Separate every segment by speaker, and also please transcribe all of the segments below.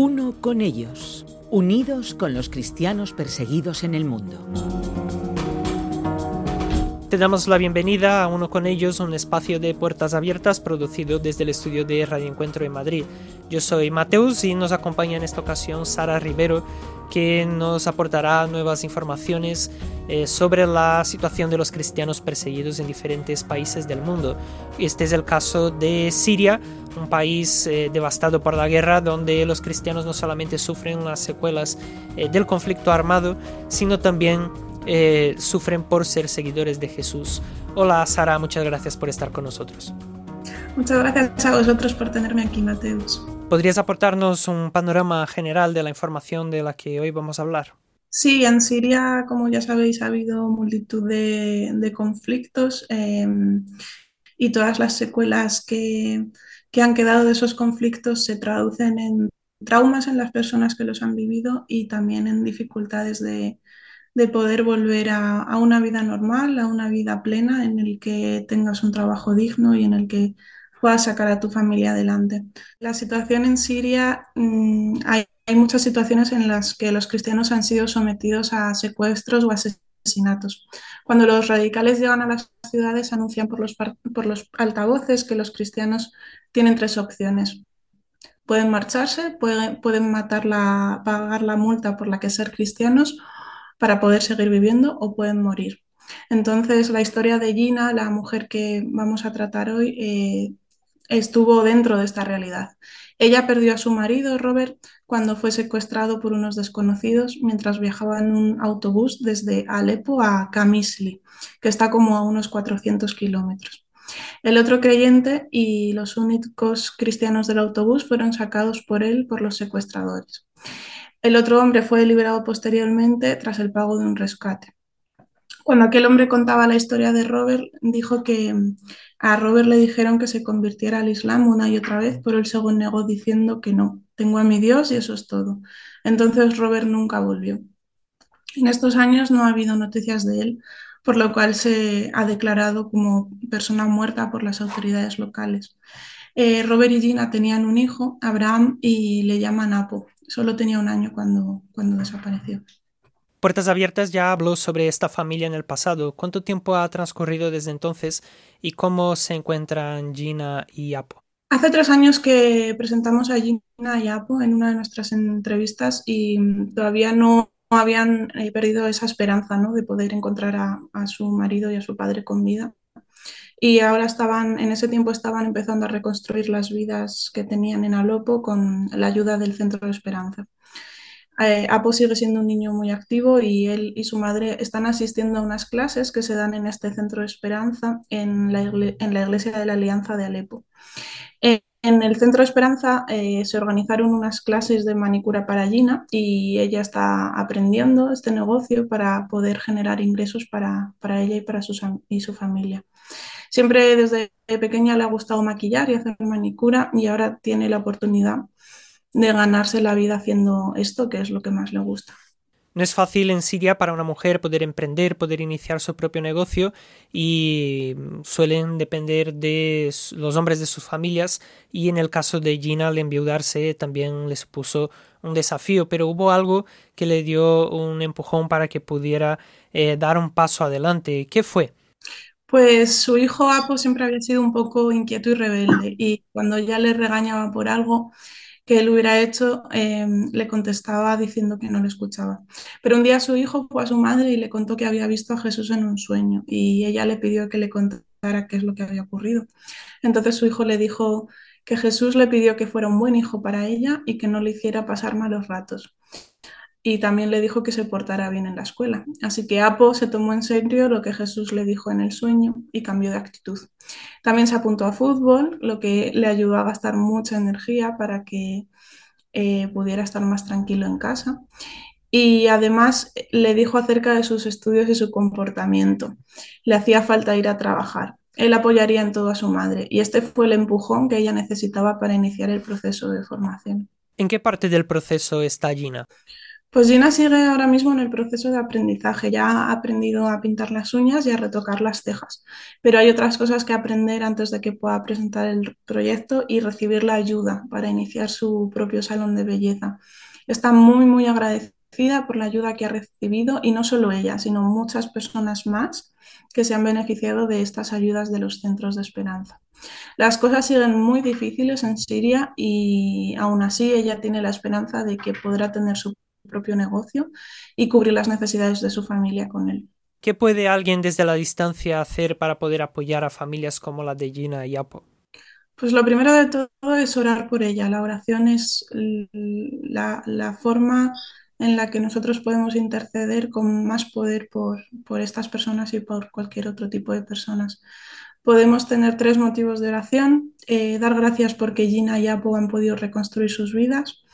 Speaker 1: Uno con ellos, unidos con los cristianos perseguidos en el mundo.
Speaker 2: Te damos la bienvenida a Uno con ellos, un espacio de puertas abiertas producido desde el estudio de Radio Encuentro en Madrid. Yo soy Mateus y nos acompaña en esta ocasión Sara Rivero, que nos aportará nuevas informaciones eh, sobre la situación de los cristianos perseguidos en diferentes países del mundo. Este es el caso de Siria, un país eh, devastado por la guerra, donde los cristianos no solamente sufren las secuelas eh, del conflicto armado, sino también eh, sufren por ser seguidores de Jesús. Hola Sara, muchas gracias por estar con nosotros.
Speaker 3: Muchas gracias a vosotros por tenerme aquí, Mateus.
Speaker 2: ¿Podrías aportarnos un panorama general de la información de la que hoy vamos a hablar?
Speaker 3: Sí, en Siria, como ya sabéis, ha habido multitud de, conflictos em, y todas las secuelas que, que han quedado de esos conflictos se traducen en traumas en las personas que los han vivido y también en dificultades de, de poder volver a, una vida normal, a una vida plena en el que tengas un trabajo digno y en el que puedas sacar a tu familia adelante. La situación en Siria, mm, hay, muchas situaciones en las que los cristianos han sido sometidos a secuestros o asesinatos. Cuando los radicales llegan a las ciudades, anuncian por los, altavoces que los cristianos tienen tres opciones. Pueden marcharse, pueden, matarla, pagar la multa por la que ser cristianos para poder seguir viviendo o pueden morir. Entonces, la historia de Gina, la mujer que vamos a tratar hoy, eh, estuvo dentro de esta realidad. Ella perdió a su marido, Robert, cuando fue secuestrado por unos desconocidos mientras viajaba en un autobús desde Alepo a Kamisli, que está como a unos 400 kilómetros. El otro creyente y los únicos cristianos del autobús fueron sacados por él por los secuestradores. El otro hombre fue liberado posteriormente tras el pago de un rescate. Cuando aquel hombre contaba la historia de Robert, dijo que mm, a Robert le dijeron que se convirtiera al Islam una y otra vez, pero él se negó diciendo que no, tengo a mi Dios y eso es todo. Entonces Robert nunca volvió. En estos años no ha habido noticias de él, por lo cual se ha declarado como persona muerta por las autoridades locales. Eh, Robert y Gina tenían un hijo, Abraham, y le llaman Apo. Solo tenía un año cuando, cuando desapareció.
Speaker 2: Puertas Abiertas ya habló sobre esta familia en el pasado. ¿Cuánto tiempo ha transcurrido desde entonces y cómo se encuentran Gina y Apo?
Speaker 3: Hace tres años que presentamos a Gina y Apo en una de nuestras entrevistas y todavía no habían eh, perdido esa esperanza ¿no? de poder encontrar a, su marido y a su padre con vida y ahora estaban, en ese tiempo estaban empezando a reconstruir las vidas que tenían en Alopo con la ayuda del Centro de Esperanza. Eh, Apo sigue siendo un niño muy activo y él y su madre están asistiendo a unas clases que se dan en este Centro de Esperanza en la, en la Iglesia de la Alianza de Alepo. En el Centro Esperanza eh, se organizaron unas clases de manicura para Gina y ella está aprendiendo este negocio para poder generar ingresos para, para ella y para y su familia. Siempre desde pequeña le ha gustado maquillar y hacer manicura y ahora tiene la oportunidad de ganarse la vida haciendo esto, que es lo que más le gusta.
Speaker 2: No es fácil en Siria para una mujer poder emprender, poder iniciar su propio negocio y suelen depender de los hombres de sus familias y en el caso de Gina al enviudarse también le supuso un desafío, pero hubo algo que le dio un empujón para que pudiera eh, dar un paso adelante. ¿Qué fue?
Speaker 3: Pues su hijo Apo siempre había sido un poco inquieto y rebelde y cuando ya le regañaba por algo que él hubiera hecho, em, le contestaba diciendo que no le escuchaba. Pero un día su hijo fue a su madre y le contó que había visto a Jesús en un sueño y ella le pidió que le contara qué es lo que había ocurrido. Entonces su hijo le dijo que Jesús le pidió que fuera un buen hijo para ella y que no le hiciera pasar malos ratos y también le dijo que se portara bien en la escuela. Así que Apo se tomó en serio lo que Jesús le dijo en el sueño y cambió de actitud. También se apuntó a fútbol, lo que le ayudó a gastar mucha energía para que eh, pudiera estar más tranquilo en casa. Y además le dijo acerca de sus estudios y su comportamiento. Le hacía falta ir a trabajar. Él apoyaría en todo a su madre y este fue el empujón que ella necesitaba para iniciar el proceso de formación.
Speaker 2: ¿En qué parte del proceso está Gina?
Speaker 3: Pues Gina sigue ahora mismo en el proceso de aprendizaje. Ya ha aprendido a pintar las uñas y a retocar las cejas. Pero hay otras cosas que aprender antes de que pueda presentar el proyecto y recibir la ayuda para iniciar su propio salón de belleza. Está muy, muy agradecida por la ayuda que ha recibido y no solo ella, sino muchas personas más que se han beneficiado de estas ayudas de los centros de esperanza. Las cosas siguen muy difíciles en Siria y aún así ella tiene la esperanza de que podrá tener su propio negocio y cubrir las necesidades de su familia con él.
Speaker 2: ¿Qué puede alguien desde la distancia hacer para poder apoyar a familias como la de Gina y Apo?
Speaker 3: Pues lo primero de todo es orar por ella. La oración es la, la forma en la que nosotros podemos interceder con más poder por, por, estas personas y por cualquier otro tipo de personas. Podemos tener tres motivos de oración. Eh, dar gracias porque Gina y Apo han podido reconstruir sus vidas.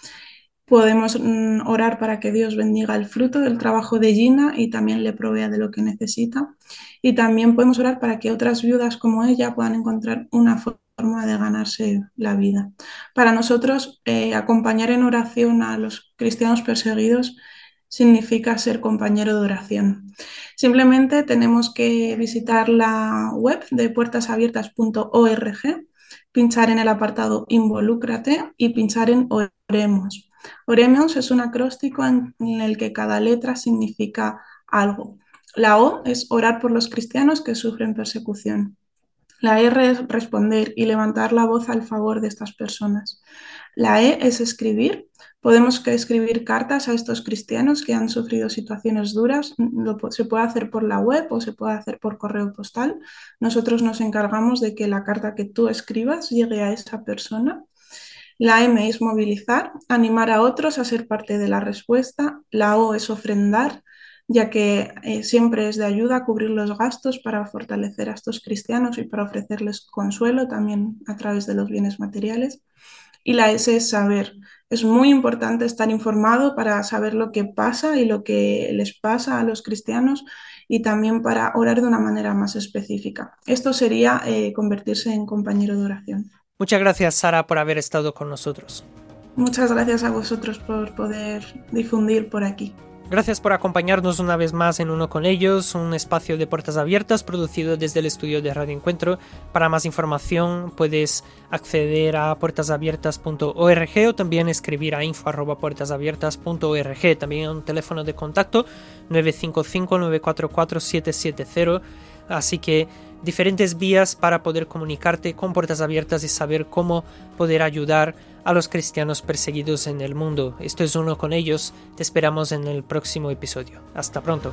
Speaker 3: Podemos mm, orar para que Dios bendiga el fruto del trabajo de Gina y también le provea de lo que necesita. Y también podemos orar para que otras viudas como ella puedan encontrar una forma de ganarse la vida. Para nosotros, eh, acompañar en oración a los cristianos perseguidos significa ser compañero de oración. Simplemente tenemos que visitar la web de puertasabiertas.org, pinchar en el apartado Involúcrate y pinchar en Oremos. Oremos es un acróstico en, el que cada letra significa algo. La O es orar por los cristianos que sufren persecución. La R es responder y levantar la voz al favor de estas personas. La E es escribir. Podemos escribir cartas a estos cristianos que han sufrido situaciones duras. se puede hacer por la web o se puede hacer por correo postal. Nosotros nos encargamos de que la carta que tú escribas llegue a esa persona. La M es movilizar, animar a otros a ser parte de la respuesta. La O es ofrendar, ya que eh, siempre es de ayuda cubrir los gastos para fortalecer a estos cristianos y para ofrecerles consuelo también a través de los bienes materiales. Y la S es saber. Es muy importante estar informado para saber lo que pasa y lo que les pasa a los cristianos y también para orar de una manera más específica. Esto sería eh, convertirse en compañero de oración.
Speaker 2: Muchas gracias, Sara, por haber estado con nosotros.
Speaker 3: Muchas gracias a vosotros por poder difundir por aquí.
Speaker 2: Gracias por acompañarnos una vez más en Uno con ellos, un espacio de puertas abiertas producido desde el estudio de Radio Encuentro. Para más información puedes acceder a puertasabiertas.org o también escribir a info.puertasabiertas.org. También un teléfono de contacto 955 944 770 Así que diferentes vías para poder comunicarte con puertas abiertas y saber cómo poder ayudar a los cristianos perseguidos en el mundo. Esto es uno con ellos. Te esperamos en el próximo episodio. Hasta pronto.